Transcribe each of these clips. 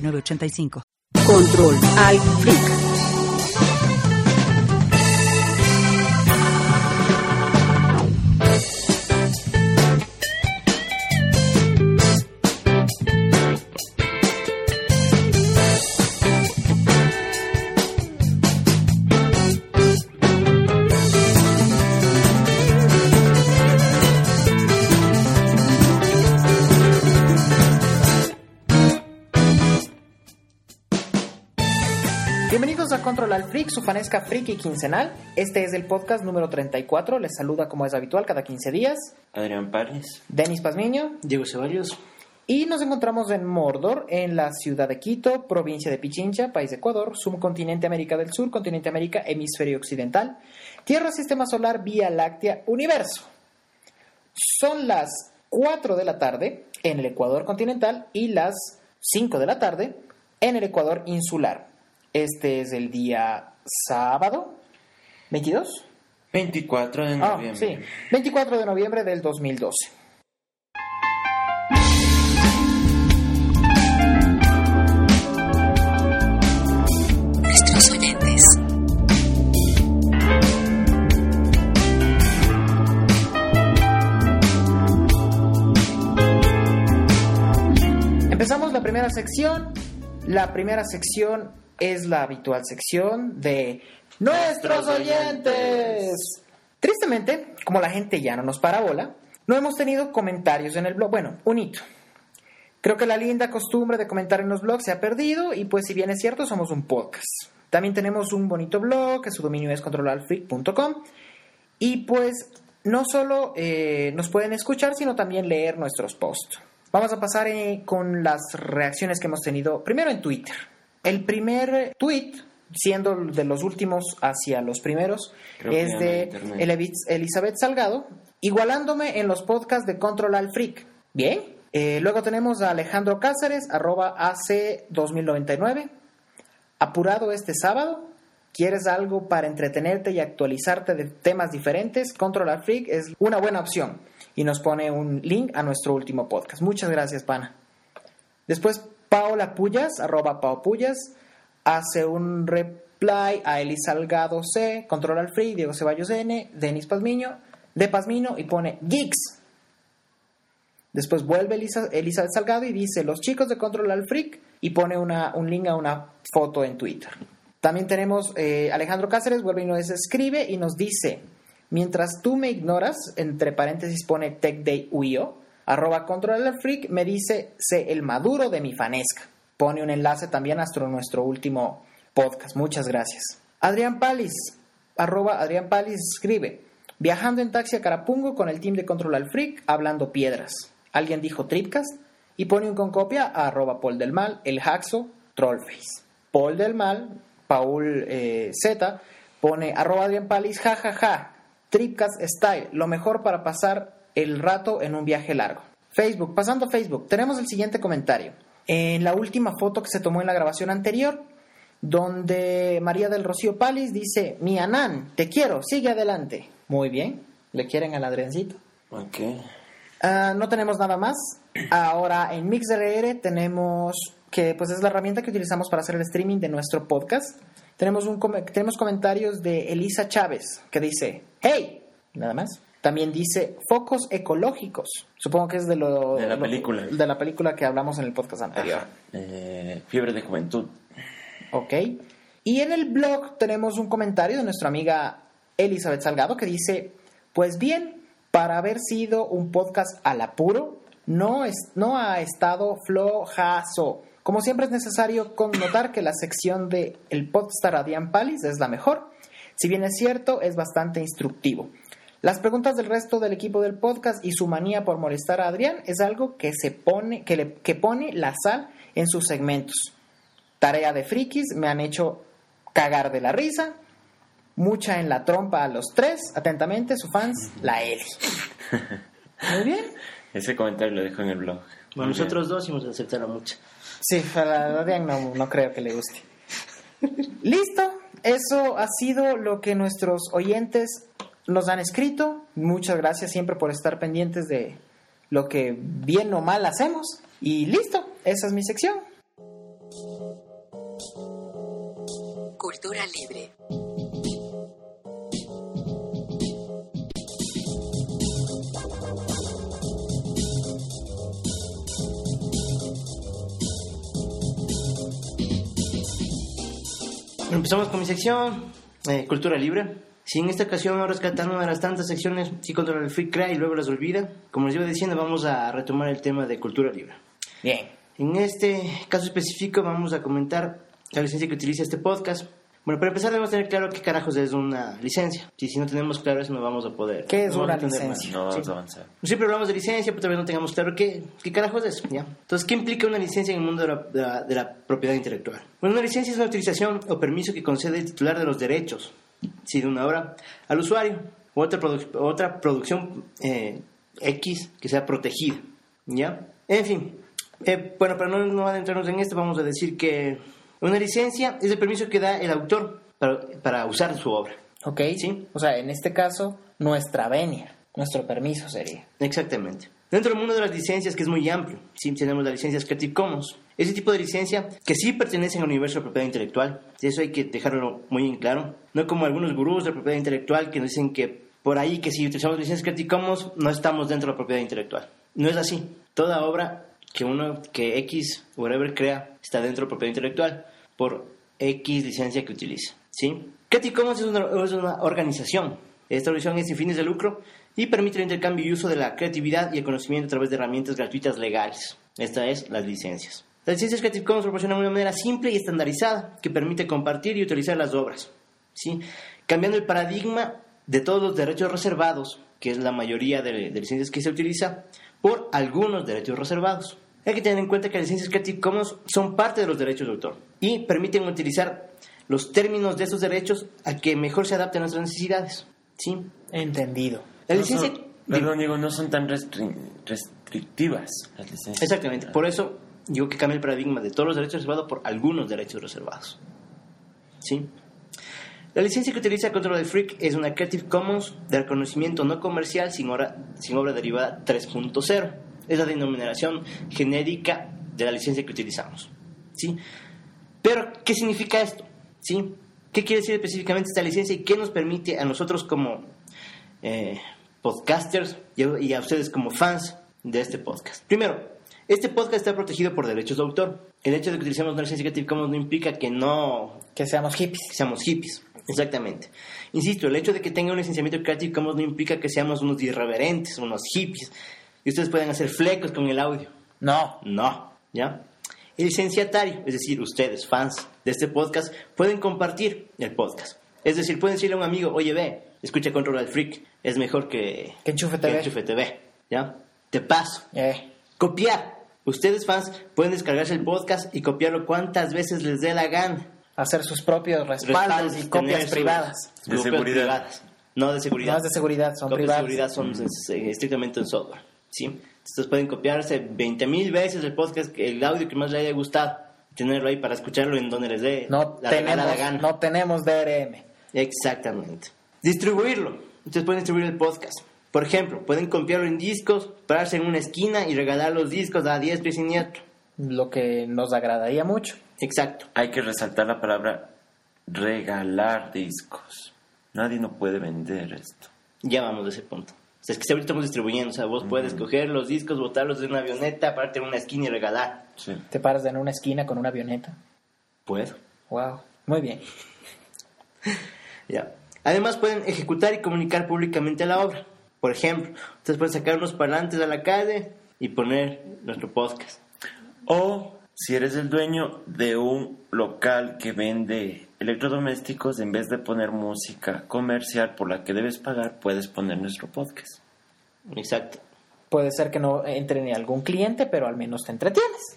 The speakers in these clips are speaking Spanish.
985. Control al Freak. Control al Freak, su fanesca friki quincenal. Este es el podcast número 34. Les saluda como es habitual cada 15 días. Adrián Párez. Denis Pazmiño. Diego Ceballos. Y nos encontramos en Mordor, en la ciudad de Quito, provincia de Pichincha, país de Ecuador, subcontinente América del Sur, continente América, hemisferio occidental, Tierra, Sistema Solar, Vía Láctea, Universo. Son las 4 de la tarde en el Ecuador continental y las 5 de la tarde en el Ecuador insular. Este es el día sábado, 22. 24 de Ah, noviembre. sí, 24 de noviembre del 2012. Nuestros oyentes. Empezamos la primera sección. La primera sección es la habitual sección de nuestros oyentes. Tristemente, como la gente ya no nos parabola, no hemos tenido comentarios en el blog. Bueno, un hito. Creo que la linda costumbre de comentar en los blogs se ha perdido y pues si bien es cierto somos un podcast. También tenemos un bonito blog que su dominio es controlalfreak.com y pues no solo eh, nos pueden escuchar sino también leer nuestros posts. Vamos a pasar eh, con las reacciones que hemos tenido primero en Twitter. El primer tweet, siendo de los últimos hacia los primeros, Creo es de Elizabeth Salgado, igualándome en los podcasts de Control al Freak. Bien. Eh, luego tenemos a Alejandro Cáceres, arroba AC2099. Apurado este sábado. ¿Quieres algo para entretenerte y actualizarte de temas diferentes? Control al Freak es una buena opción. Y nos pone un link a nuestro último podcast. Muchas gracias, pana. Después, Paola Pullas, arroba Pao Pullas, hace un reply a Eli Salgado C, Control al Free, Diego Ceballos N, Denis Pazmiño, de Pazmino y pone Geeks. Después vuelve Elisa, Salgado y dice los chicos de Control al Freak y pone una, un link a una foto en Twitter. También tenemos eh, Alejandro Cáceres, vuelve y nos escribe y nos dice, mientras tú me ignoras, entre paréntesis pone TechDayUIO, arroba Control al Freak, me dice, sé el maduro de mi fanesca. Pone un enlace también hasta nuestro último podcast. Muchas gracias. Adrián Palis, arroba Adrián Palis escribe, viajando en taxi a Carapungo con el team de Control al Freak, hablando piedras. Alguien dijo Tripcast y pone un con copia a arroba Paul del Mal, el Haxo, Trollface. Paul del Mal, Paul eh, Z, pone arroba Adrián Palis, jajaja, Tripcast Style, lo mejor para pasar el rato en un viaje largo. Facebook, pasando Facebook, tenemos el siguiente comentario. En la última foto que se tomó en la grabación anterior, donde María del Rocío Palis dice, mi Anán, te quiero, sigue adelante. Muy bien, le quieren al Adriancito. Ok. Ah, no tenemos nada más. Ahora en MixRR tenemos que pues es la herramienta que utilizamos para hacer el streaming de nuestro podcast. Tenemos un tenemos comentarios de Elisa Chávez que dice, "Hey", nada más. También dice focos ecológicos. Supongo que es de lo De la lo- película. de la película que hablamos en el podcast anterior. Eh, fiebre de juventud. Ok. Y en el blog tenemos un comentario de nuestra amiga Elizabeth Salgado que dice, pues bien, para haber sido un podcast al apuro, no, es, no ha estado flojazo. Como siempre es necesario connotar que la sección de el Podstar Adrián Palis es la mejor. Si bien es cierto, es bastante instructivo. Las preguntas del resto del equipo del podcast y su manía por molestar a Adrián es algo que se pone, que, le, que pone la sal en sus segmentos. Tarea de frikis, me han hecho cagar de la risa. Mucha en la trompa a los tres. Atentamente, su fans, la Eli. Muy bien. Ese comentario lo dejo en el blog. Bueno, Muy bien. nosotros dos hemos de aceptar a mucha. Sí, a la Adrián no, no creo que le guste. Listo, eso ha sido lo que nuestros oyentes nos han escrito. Muchas gracias siempre por estar pendientes de lo que bien o mal hacemos. Y listo, esa es mi sección. Cultura libre. Empezamos con mi sección, eh, Cultura Libre. Si en esta ocasión vamos rescatando una de las tantas secciones que controla el Free Cry y luego las olvida, como les iba diciendo, vamos a retomar el tema de Cultura Libre. Bien. En este caso específico vamos a comentar la licencia que utiliza este podcast. Bueno, para empezar debemos tener claro qué carajos es una licencia. Si, si no tenemos claro eso no vamos a poder... ¿Qué es no a una licencia? No vamos Sí. a avanzar. Siempre hablamos de licencia, pero todavía no tengamos claro qué, qué carajos es. ¿ya? Entonces, ¿qué implica una licencia en el mundo de la, de la- de la propiedad intelectual? Bueno, una licencia es una utilización o permiso que concede el titular de los derechos sí, de una obra al usuario o otra, otra producción eh, X que sea protegida. ¿ya? En fin, eh, bueno, para no, no adentrarnos en esto, vamos a decir que una licencia es el permiso que da el autor para, para usar su obra. Ok. Sí. O sea, en este caso, nuestra venia, nuestro permiso sería. Exactamente. Dentro del mundo de las licencias, que es muy amplio, sí tenemos las licencias Creative Commons. Ese tipo de licencia que sí pertenecen al universo de propiedad intelectual. Y eso hay que dejarlo muy en claro. No como algunos gurús de propiedad intelectual que nos dicen que por ahí que si utilizamos licencias Creative Commons no estamos dentro de la propiedad intelectual. No es así. Toda obra que uno, que X, whatever crea, está dentro de propiedad intelectual por X licencia que utilice. ¿sí? Creative Commons es una, es una organización. Esta organización es sin fines de lucro y permite el intercambio y uso de la creatividad y el conocimiento a través de herramientas gratuitas legales. Esta es las licencias. Las licencias Creative Commons proporcionan una manera simple y estandarizada que permite compartir y utilizar las obras, ¿sí? cambiando el paradigma de todos los derechos reservados, que es la mayoría de, de licencias que se utiliza, por algunos derechos reservados. Hay que tener en cuenta que las licencias Creative Commons son parte de los derechos de autor y permiten utilizar los términos de estos derechos a que mejor se adapten a nuestras necesidades. ¿sí? Entendido. La No licencia... son- perdón, digo, no son tan restri- restrictivas las licencias. Exactamente, por eso digo que cambia el paradigma de todos los derechos reservados por algunos derechos reservados. ¿Sí? La licencia que utiliza Control de Freak es una Creative Commons de reconocimiento no comercial sin obra, sin obra derivada 3.0. Es la denominación genérica de la licencia que utilizamos. ¿Sí? Pero, ¿qué significa esto? ¿Sí? ¿Qué quiere decir específicamente esta licencia y qué nos permite a nosotros como eh, podcasters y a, y a ustedes como fans de este podcast? Primero, este podcast está protegido por derechos de autor. El hecho de que utilicemos una licencia Creative Commons no implica que no Que seamos hippies. que seamos hippies. Exactamente. Insisto, el hecho de que tenga un licenciamiento Creative Commons no implica que seamos unos irreverentes, unos hippies. Y ustedes pueden hacer flecos con el audio. No. No, ¿ya? El licenciatario, es decir, ustedes, fans de este podcast, pueden compartir el podcast. Es decir, pueden decirle a un amigo, oye, ve, escucha Control al Freak, es mejor que, Que Enchufe que TV. Enchufe TV, ¿ya? Te paso. Eh. Copiar. Ustedes, fans, pueden descargarse el podcast y copiarlo cuantas veces les dé la gana. Hacer sus propios respaldos y copias sus- privadas. De copias seguridad. privadas. No de seguridad. No es de seguridad, son copias privadas. de seguridad son eh, estrictamente en software. ¿sí? Entonces pueden copiarse 20.000 veces el podcast, que- el audio que más les haya gustado, tenerlo ahí para escucharlo en donde les dé No la tenemos, gana. no tenemos DRM. Exactamente. Distribuirlo. Ustedes pueden distribuir el podcast. Por ejemplo, pueden copiarlo en discos, pararse en una esquina y regalar los discos a diestro y siniestro. Lo que nos agradaría mucho. Exacto. Hay que resaltar la palabra regalar discos. Nadie no puede vender esto. Ya vamos de ese punto. O sea, es que si ahorita estamos distribuyendo. O sea, vos puedes coger los discos, botarlos de una avioneta, pararte en una esquina y regalar. Sí. Te paras en una esquina con una avioneta. Puedo. Wow. Muy bien. Ya. Además pueden ejecutar y comunicar públicamente la obra. Por ejemplo, ustedes pueden sacar unos parlantes a la calle y poner nuestro podcast. O si eres el dueño de un local que vende electrodomésticos, en vez de poner música comercial por la que debes pagar, puedes poner nuestro podcast. Exacto. Puede ser que no entre ni algún cliente, pero al menos te entretienes.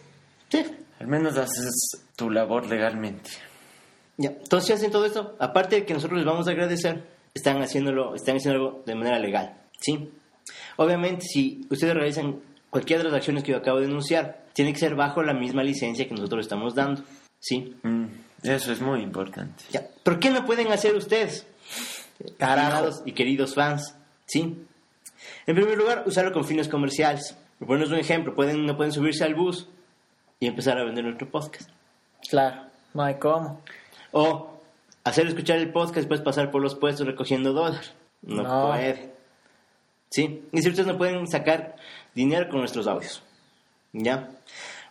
Sí. Al menos haces tu labor legalmente. Ya, entonces si hacen todo esto, aparte de que nosotros les vamos a agradecer, están haciéndolo, están haciendo de manera legal, ¿sí? Obviamente, si ustedes realizan cualquiera de las acciones que yo acabo de denunciar, tiene que ser bajo la misma licencia que nosotros estamos dando, ¿sí? Mm, eso es muy importante. Ya, ¿por qué no pueden hacer ustedes? Estimados y queridos fans, ¿sí? En primer lugar, usarlo con fines comerciales. Por ponernos un ejemplo, pueden, no pueden subirse al bus y empezar a vender nuestro podcast. Claro, no hay cómo. O hacer escuchar el podcast y después pasar por los puestos recogiendo dólares. No, No. puede. ¿Sí? Y si ustedes no pueden sacar dinero con nuestros audios. ¿Ya?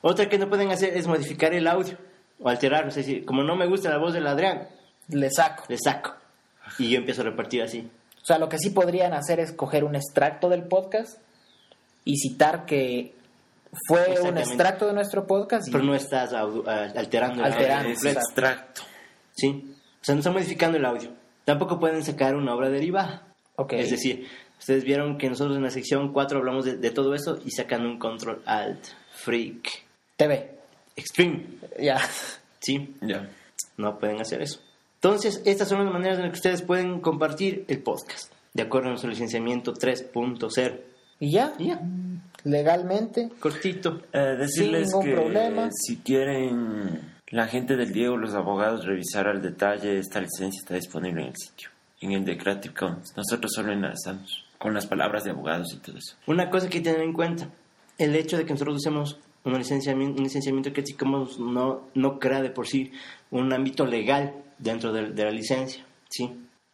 Otra que no pueden hacer es modificar el audio o alterarlo. Es decir, como no me gusta la voz del Adrián, Le saco. le saco. Y yo empiezo a repartir así. O sea, lo que sí podrían hacer es coger un extracto del podcast y citar que fue un extracto de nuestro podcast y Pero no estás alterando el audio Es extracto. ¿Sí? O sea, no están modificando el audio. Tampoco pueden sacar una obra derivada. Ok. Es decir, ustedes vieron que nosotros en la sección 4 hablamos de, de todo eso y sacan un control alt, freak, TV. extreme. Ya. ¿Sí? Ya. No pueden hacer eso. Entonces, estas son las maneras en las que ustedes pueden compartir el podcast. De acuerdo a nuestro licenciamiento 3.0. Y ya, Y ya, legalmente. cortito. Eh, decirles ningún que problema. si quieren la gente del Diego, los abogados, revisar al detalle, esta licencia está disponible en el sitio, en el de Creative Commons. Nosotros solo enlazamos con las palabras de abogados y todo eso. Una cosa que hay que tener en cuenta, el hecho de que nosotros usemos un licenciamiento, un licenciamiento que no, no crea de por sí un ámbito legal dentro de, de la licencia, ¿sí?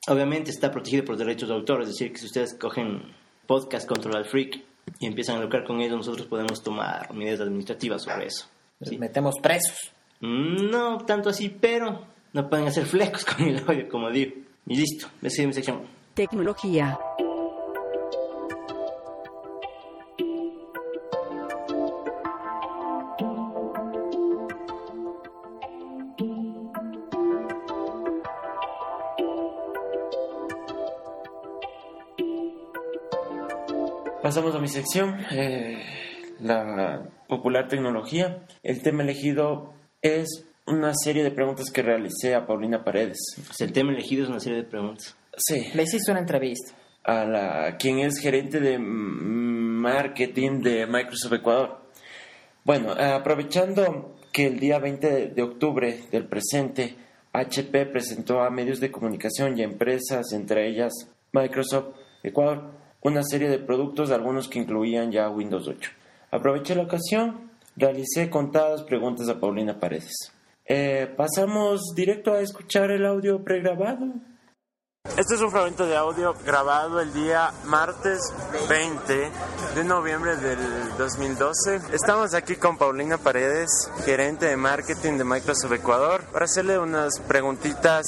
Obviamente está protegido por derechos de autor, es decir, que si ustedes cogen podcast Control al Freak y empiezan a lucrar con ellos, nosotros podemos tomar medidas administrativas sobre eso. ¿sí? Metemos presos. No tanto así, pero no pueden hacer flecos con el audio, como digo. Y listo, esa es mi sección. Tecnología. Pasamos a mi sección, eh, la popular tecnología. El tema elegido es una serie de preguntas que realicé a Paulina Paredes. Pues el tema elegido es una serie de preguntas. Sí, Le hiciste una entrevista. a la quien es gerente de marketing de Microsoft Ecuador. Bueno, aprovechando que el día 20 de- de octubre del presente, HP presentó a medios de comunicación y empresas, entre ellas Microsoft Ecuador, una serie de productos, algunos que incluían ya Windows 8. Aproveché la ocasión, realicé contadas preguntas a Paulina Paredes. Eh, pasamos directo a escuchar el audio pregrabado. Este es un fragmento de audio grabado el día martes 20 de noviembre del 2012. Estamos aquí con Paulina Paredes, gerente de marketing de Microsoft Ecuador, para hacerle unas preguntitas,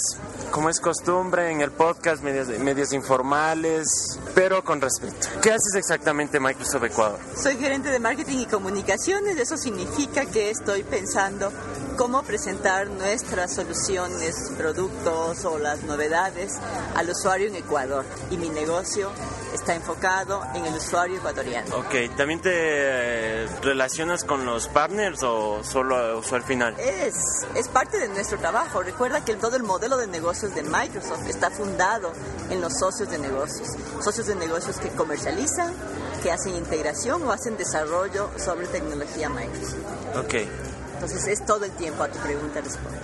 como es costumbre en el podcast, medios, medios informales, pero con respeto. ¿Qué haces exactamente en Microsoft Ecuador? Soy gerente de marketing y comunicaciones, eso significa que estoy pensando cómo presentar nuestras soluciones, productos o las novedades al usuario en Ecuador. Y mi negocio está enfocado en el usuario ecuatoriano. Ok, ¿también te eh, relacionas con los partners o solo, al final? Es, es parte de nuestro trabajo. Recuerda que todo el modelo de negocios de Microsoft está fundado en los socios de negocios. Socios de negocios que comercializan, que hacen integración o hacen desarrollo sobre tecnología Microsoft. Ok. Entonces es todo el tiempo a tu pregunta respondo.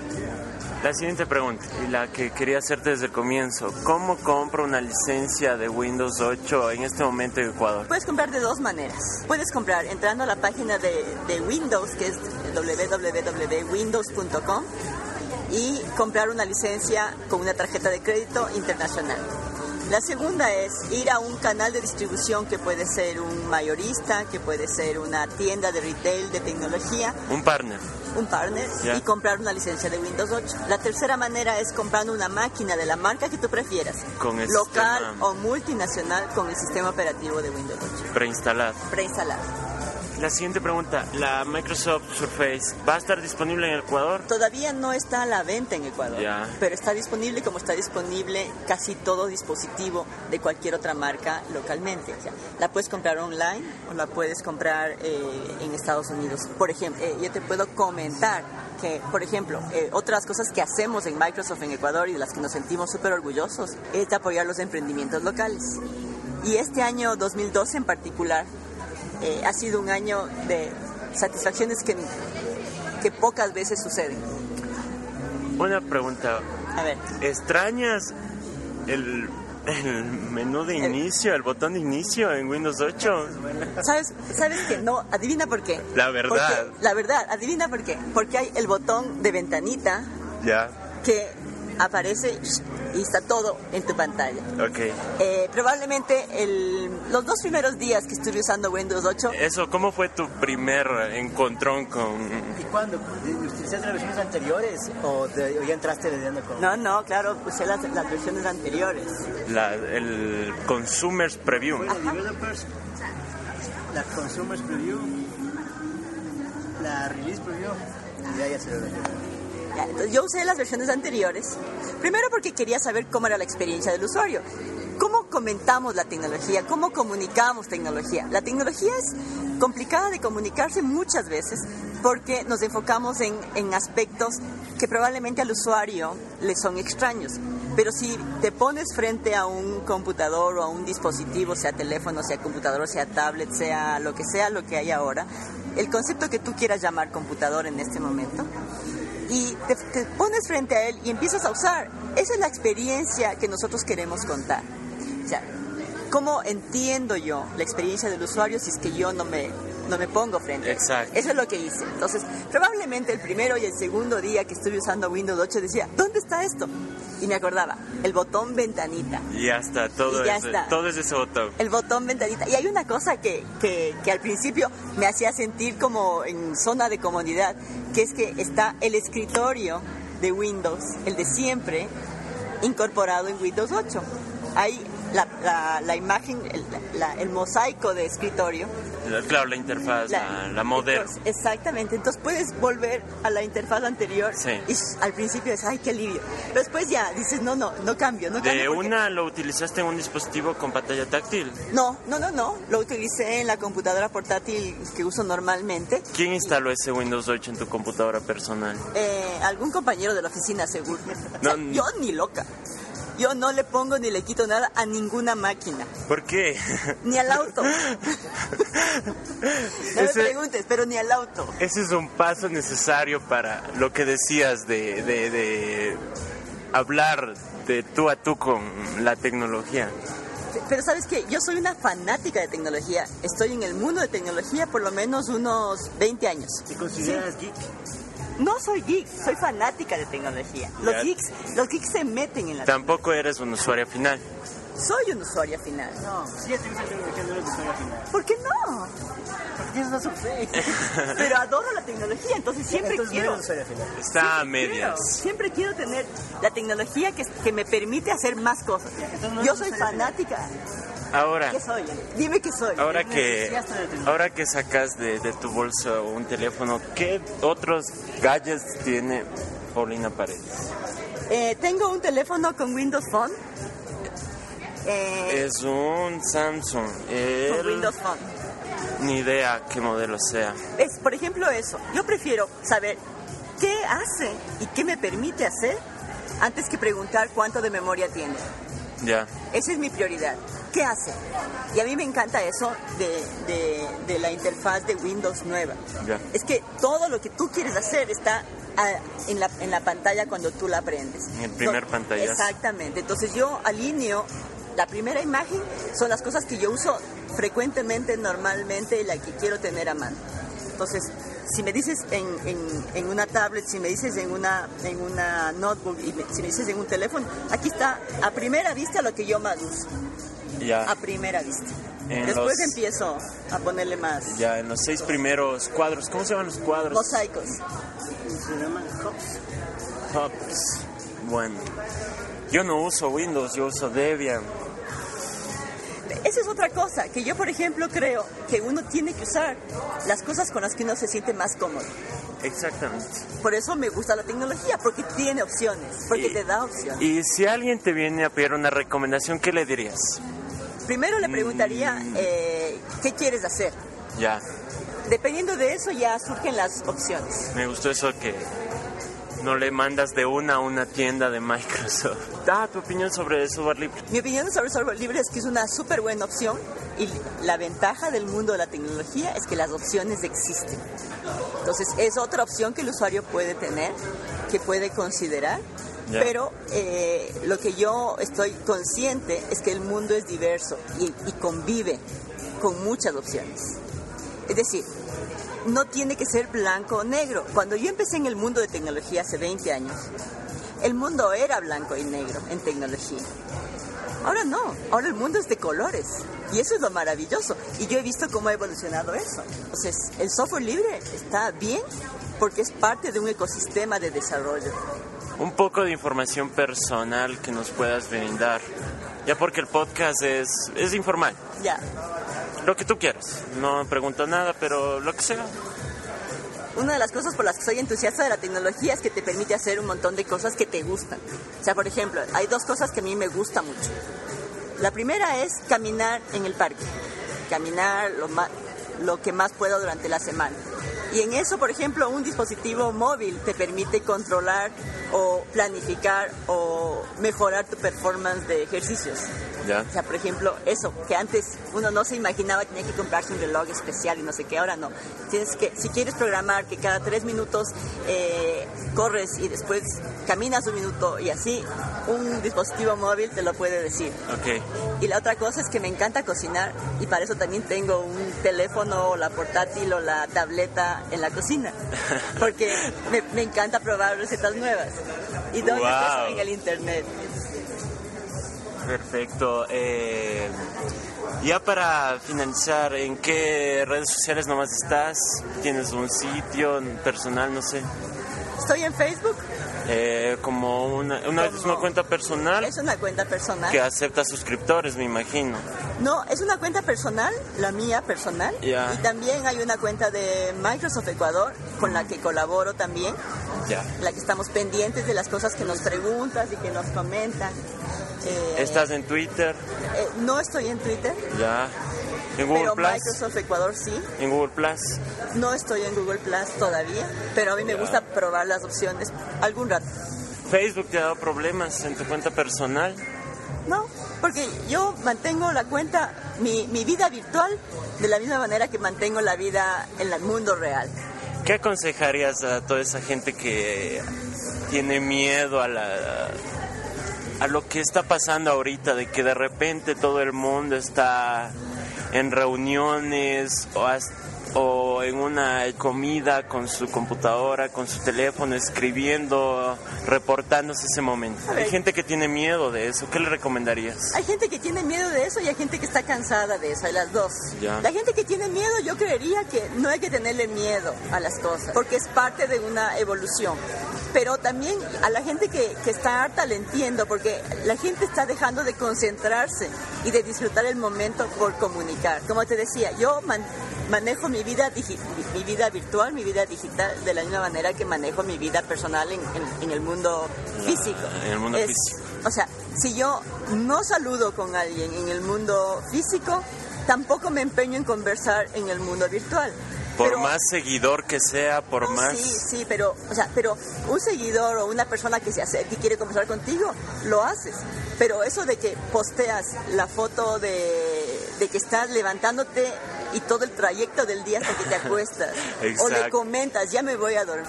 La siguiente pregunta, y la que quería hacerte desde el comienzo, ¿cómo compro una licencia de Windows 8 en este momento en Ecuador? Puedes comprar de dos maneras. Puedes comprar entrando a la página de, de Windows, que es www.windows.com, y comprar una licencia con una tarjeta de crédito internacional. La segunda es ir a un canal de distribución que puede ser un mayorista, que puede ser una tienda de retail de tecnología, Un partner. un partner, y comprar una licencia de Windows 8. La tercera manera es comprando una máquina de la marca que tú prefieras, Con el local sistema- o multinacional con el sistema operativo de Windows 8 Preinstalado. preinstalado. La siguiente pregunta, la Microsoft Surface, ¿va a estar disponible en Ecuador? Todavía no está a la venta en Ecuador, Ya. pero está disponible como está disponible casi todo dispositivo de cualquier otra marca localmente. O sea, la puedes comprar online o la puedes comprar eh, en Estados Unidos. Por ejemplo, eh, yo te puedo comentar que, por ejemplo, eh, otras cosas que hacemos en Microsoft en Ecuador y de las que nos sentimos súper orgullosos es de apoyar los emprendimientos locales. Y este año 2012 en particular eh, ha sido un año de satisfacciones que, que pocas veces suceden. Una pregunta, A ver, ¿extrañas el, el menú de inicio, el botón de inicio en Windows 8? ¿sabes, ¿sabes que no? Adivina por qué. La verdad. Porque- la verdad, adivina por qué. Porque hay el botón de ventanita Ya, que aparece y está todo en tu pantalla. ok. Eh, probablemente el- los dos primeros días que estuve usando Windows 8, Eso, ¿cómo fue tu primer encontrón con... ¿Y cuándo? ¿Utilizaste las versiones anteriores o, te- o ya entraste lidiando con...? no, no, claro, usé las, las versiones anteriores. la- el Consumers Preview? Fue la Developers, la Consumers Preview, la Release Preview, y ya, ya se lo Ya, entonces yo usé las versiones anteriores, primero porque quería saber cómo era la experiencia del usuario. ¿Cómo comentamos la tecnología? ¿Cómo comunicamos tecnología? La tecnología es complicada de comunicarse muchas veces porque nos enfocamos en, en aspectos que probablemente al usuario le son extraños. Pero si te pones frente a un computador o a un dispositivo, sea teléfono, sea computador, sea tablet, sea lo que sea lo que hay ahora, el concepto que tú quieras llamar computador en este momento, y te, te pones frente a él y empiezas a usar. Esa es la experiencia que nosotros queremos contar. O sea, ¿cómo entiendo yo la experiencia del usuario si es que yo no me, no me pongo frente? Exacto. Eso es lo que hice. Entonces, probablemente el primero y el segundo día que estuve usando Windows 8 decía, ¿dónde está esto? Y me acordaba, el botón ventanita. Y ya está, todo, Y ya ese, está. todo es ese botón. El botón ventanita. Y hay una cosa que, que, que al principio me hacía sentir como en zona de comodidad, que es que está el escritorio de Windows, el de siempre, incorporado en Windows 8. Hay la, la, la imagen, el, la- el mosaico de escritorio. La- Claro, la interfaz, la, la modelo. Exactamente. Entonces puedes volver a la interfaz anterior Sí. y al principio dices, ay, qué alivio. Pero después ya dices, no, no, no cambio, no ¿De cambio. porque- una lo utilizaste en un dispositivo con pantalla táctil? No, no, no, no. Lo utilicé en la computadora portátil que uso normalmente. ¿Quién instaló ese Windows 8 en tu computadora personal? Eh, algún compañero de la oficina, seguro. O sea, No, yo ni loca. Yo no le pongo ni le quito nada a ninguna máquina, ¿Por qué? ni al auto. No me preguntes, pero ni al auto. Ese es un paso necesario para lo que decías de, de, de hablar de tú a tú con la tecnología. Pero sabes que yo soy una fanática de tecnología. Estoy en el mundo de tecnología por lo menos unos 20 años. ¿Te consideras geek? No soy geek, soy fanática de tecnología. Los geeks, los geeks se meten en la Tampoco eres un usuario final. Soy un usuario final. No, sí ya te gusta la tecnología, no eres usuario final. ¿Por qué no? Porque tienes una Surface. Pero adoro la tecnología, entonces siempre Entonces no quiero. eres usuario final. Está a Quiero, medias. siempre quiero tener la tecnología que, que me permite hacer más cosas. entonces no Yo soy final. Ahora, ¿Qué soy? Dime qué soy. ahora que, ahora que sacas de, de tu bolsa un teléfono, ¿qué otros gadgets tiene Paulina Paredes? Eh, tengo un teléfono con Windows Phone. Eh, Es un Samsung. con El- Windows Phone. Ni idea qué modelo sea. Es, por ejemplo, eso. Yo prefiero saber qué hace y qué me permite hacer antes que preguntar cuánto de memoria tiene. Ya. Esa es mi prioridad. ¿Qué hace? Y a mí me encanta eso de, de- de la interfaz de Windows nueva. Es que todo lo que tú quieres hacer está ah, en, la, en la pantalla cuando tú la prendes. En el primer No, pantallazo. Exactamente. Entonces yo alineo la primera imagen, son las cosas que yo uso frecuentemente, normalmente, y la que quiero tener a mano. Entonces, si me dices en, en- en una tablet, si me dices en una, en una notebook, y me- si me dices en un teléfono, aquí está a primera vista lo que yo más uso. Ya. A primera vista. En Después los- empiezo a ponerle más Ya, en los seis primeros cuadros. ¿Cómo se llaman los cuadros? mosaicos. Se llaman hubs. Hubs. Bueno. Yo no uso Windows, yo uso Debian. Es esa es otra cosa, que yo por ejemplo creo que uno tiene que usar las cosas con las que uno se siente más cómodo. Exactamente. Por eso me gusta la tecnología, porque tiene opciones, porque Y- te da opciones. Y si alguien te viene a pedir una recomendación, ¿qué le dirías? Primero le preguntaría, eh, ¿qué quieres hacer? Ya, Dependiendo de eso ya surgen las opciones. me gustó eso que no le mandas de una a una tienda de Microsoft. Da tu opinión sobre el software libre. Mi opinión sobre software libre es que es una súper buena opción y la ventaja del mundo de la tecnología es que las opciones existen. Entonces es otra opción que el usuario puede tener, que puede considerar, Pero eh, lo que yo estoy consciente es que el mundo es diverso y, y convive con muchas opciones. Es decir, no tiene que ser blanco o negro. Cuando yo empecé en el mundo de tecnología hace 20 años, el mundo era blanco y negro en tecnología. Ahora no, ahora el mundo es de colores. Y eso es lo maravilloso. Y yo he visto cómo ha evolucionado eso. Entonces, el software libre está bien porque es parte de un ecosistema de desarrollo. Un poco de información personal que nos puedas brindar. Ya porque el podcast es, es informal. Ya. Lo que tú quieras. No pregunto nada, pero lo que sea. Una de las cosas por las que soy entusiasta de la tecnología es que te permite hacer un montón de cosas que te gustan. O sea, por ejemplo, hay dos cosas que a mí me gustan mucho. La primera es caminar en el parque. Caminar lo, ma- lo que más puedo durante la semana. Y en eso, por ejemplo, un dispositivo móvil te permite controlar o planificar o mejorar tu performance de ejercicios. Ya. O sea, por ejemplo, eso, que antes uno no se imaginaba, tenía que comprarse un reloj especial y no sé qué, ahora no. Tienes que, si quieres programar que cada tres minutos eh, corres y después caminas un minuto y así, un dispositivo móvil te lo puede decir. Ok. Y la otra cosa es que me encanta cocinar y para eso también tengo un teléfono o la portátil o la tableta en la cocina. Porque me, me encanta probar recetas nuevas. Y doy Wow. en el internet. Perfecto. Eh, ya para finalizar, ¿en qué redes sociales nomás estás? ¿Tienes un sitio personal, no sé? Estoy en Facebook, Eh, como una, una, cuenta personal es una cuenta personal. que acepta suscriptores, me imagino. No, es una cuenta personal, la mía personal. Y también hay una cuenta de Microsoft Ecuador con la que colaboro también, Ya. en la que estamos pendientes de las cosas que nos preguntas y que nos comentan. Eh, ¿Estás en Twitter? eh, no estoy en Twitter, Ya. ¿En Google pero Plus? Microsoft Ecuador sí. ¿En Google Plus? No estoy en Google Plus todavía, pero a mí me gusta probar las opciones algún rato. ¿Facebook te ha dado problemas en tu cuenta personal? No, porque yo mantengo la cuenta, mi, mi vida virtual, de la misma manera que mantengo la vida en el mundo real. ¿Qué aconsejarías a toda esa gente que tiene miedo a la a lo que está pasando ahorita de que de repente todo el mundo está en reuniones o, o en una comida con su computadora, con su teléfono, escribiendo, reportándose ese momento? Hay gente que tiene miedo de eso. ¿Qué le recomendarías? Hay gente que tiene miedo de eso y hay gente que está cansada de eso, hay las dos. Ya. La gente que tiene miedo, yo creería que no hay que tenerle miedo a las cosas, porque es parte de una evolución. Pero también a la gente que, que está harta le entiendo, porque la gente está dejando de concentrarse y de disfrutar el momento por comunicar. Como te decía, yo man- manejo mi vida, digi- mi vida virtual, mi vida digital, de la misma manera que manejo mi vida personal en, en- en el mundo físico. en el mundo Es- físico. o sea, si yo no saludo con alguien en el mundo físico, tampoco me empeño en conversar en el mundo virtual. Por Pero- más seguidor que sea, por no, más... Sí, sí, pero, o sea, pero un seguidor o una persona que se acerca y quiere conversar contigo, lo haces. Pero eso de que posteas la foto de, de que estás levantándote y todo el trayecto del día hasta que te acuestas, o le comentas, ya me voy a dormir.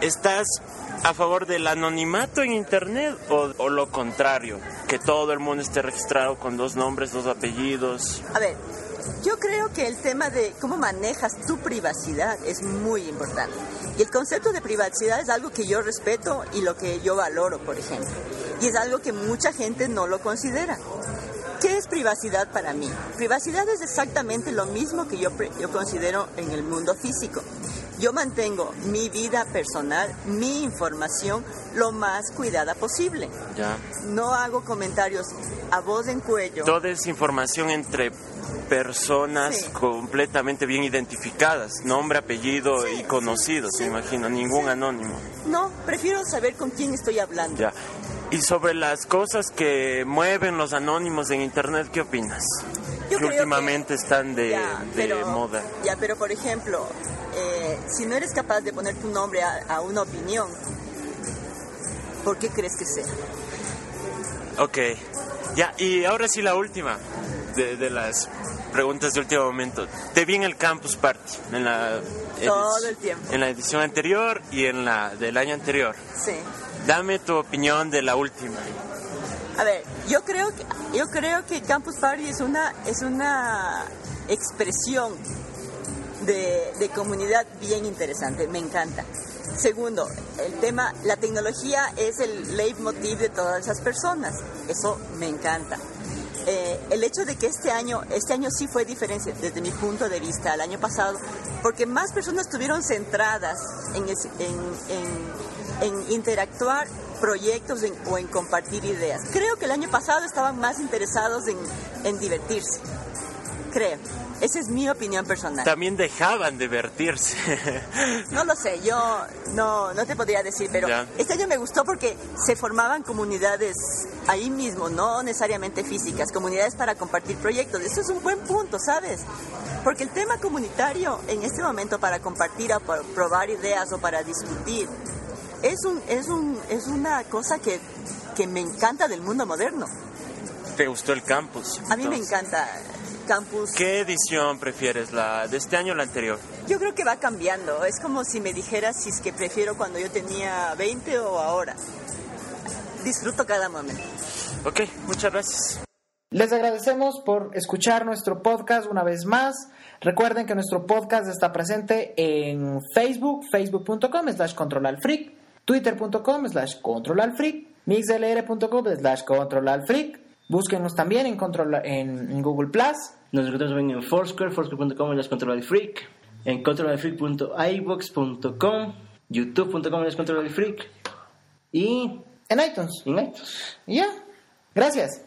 ¿Estás a favor del anonimato en Internet o, o lo contrario? Que todo el mundo esté registrado con dos nombres, dos apellidos. A ver, yo creo que el tema de cómo manejas tu privacidad es muy importante. Y el concepto de privacidad es algo que yo respeto y lo que yo valoro, por ejemplo. Y es algo que mucha gente no lo considera. ¿Qué es privacidad para mí? Privacidad es exactamente lo mismo que yo, yo considero en el mundo físico. yo mantengo mi vida personal, mi información lo más cuidada posible. Ya. No hago comentarios a voz en cuello. Toda es información entre personas Sí. completamente bien identificadas, nombre, apellido Sí, y conocidos, sí, me imagino, ningún anónimo. No, prefiero saber con quién estoy hablando. Ya. Y sobre las cosas que mueven los anónimos en internet, ¿qué opinas? Yo que últimamente están de, Ya, de pero- moda. Ya, pero por ejemplo, eh, si no eres capaz de poner tu nombre a, a una opinión, ¿por qué crees que sea? Ok. Ya, y ahora sí la última de, de las preguntas de último momento. Te vi en el Campus Party, en la, Todo el tiempo. en la edición anterior y en la del año anterior. Sí. Dame tu opinión de la última. A ver, yo creo que yo creo que Campus Party es una es una expresión de, de comunidad bien interesante, me encanta. Segundo, el tema, la tecnología es el leitmotiv de todas esas personas, eso me encanta. Eh, el hecho de que este año, este año sí fue diferente desde mi punto de vista al año pasado, porque más personas estuvieron centradas en, interactuar proyectos o en compartir ideas. Creo que el año pasado estaban más interesados en divertirse. Creo. Esa es mi opinión personal. También dejaban de vertirse. No lo sé, yo no, no te podría decir, pero Ya. este año me gustó porque se formaban comunidades ahí mismo, no necesariamente físicas, comunidades para compartir proyectos. Eso es un buen punto, ¿sabes? Porque el tema comunitario en este momento para compartir o para probar ideas o para discutir es, un, es, un, es una cosa que, que me encanta del mundo moderno. ¿Te gustó el campus? A mí me entonces? encanta Campus. ¿Qué edición prefieres, la de este año o la anterior? Yo creo que va cambiando. Es como si me dijeras si es que prefiero cuando yo tenía 20 o ahora. Disfruto cada momento. Ok, muchas gracias. Les agradecemos por escuchar nuestro podcast una vez más. Recuerden que nuestro podcast está presente en Facebook, facebook.com slash controlalfreak, twitter.com slash controlalfreak, mixlr.com slash controlalfreak. Búsquenos también en, control, en, en Google Plus. Nos encontramos también en Foursquare, foursquare.com las control freak, en controlalfreak.ibox.com, youtube.com las control freak y En iTunes. en iTunes. Y ya. Gracias.